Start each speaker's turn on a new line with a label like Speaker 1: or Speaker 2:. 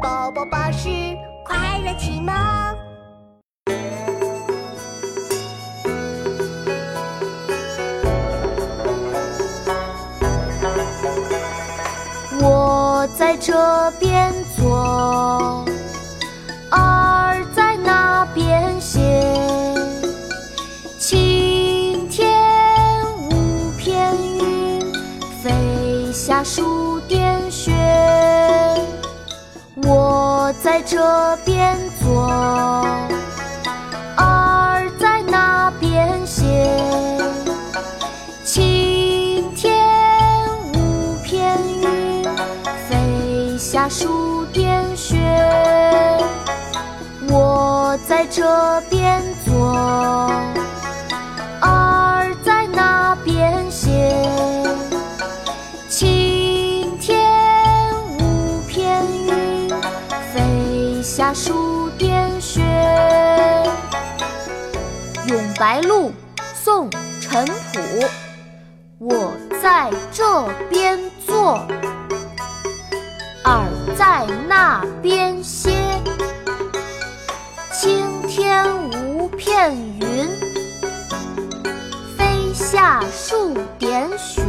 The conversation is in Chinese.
Speaker 1: 宝宝巴士快乐启蒙。
Speaker 2: 我在这边坐，儿在那边写。晴天无片云，飞下数点雪。在这边坐，儿在那边写。晴天无片云，飞下数点雪。我在这边下数点雪。《咏白鹭》宋·陈朴。我在这边坐，儿在那边歇。青天无片云，飞下数点雪。